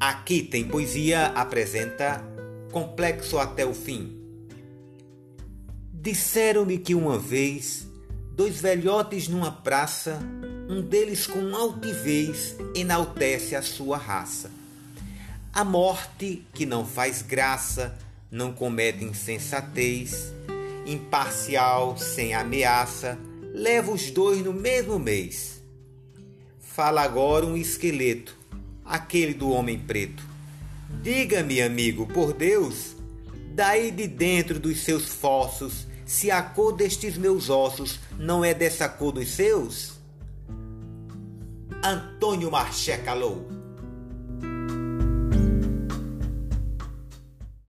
Aqui tem poesia apresenta complexo até o fim. Disseram-me que uma vez dois velhotes numa praça, um deles com altivez enaltece a sua raça. A morte que não faz graça, não comete insensatez, imparcial, sem ameaça, leva os dois no mesmo mês. Fala agora um esqueleto, aquele do homem preto. Diga-me, amigo, por Deus, daí de dentro dos seus fossos, se a cor destes meus ossos não é dessa cor dos seus? Antônio Marché calou.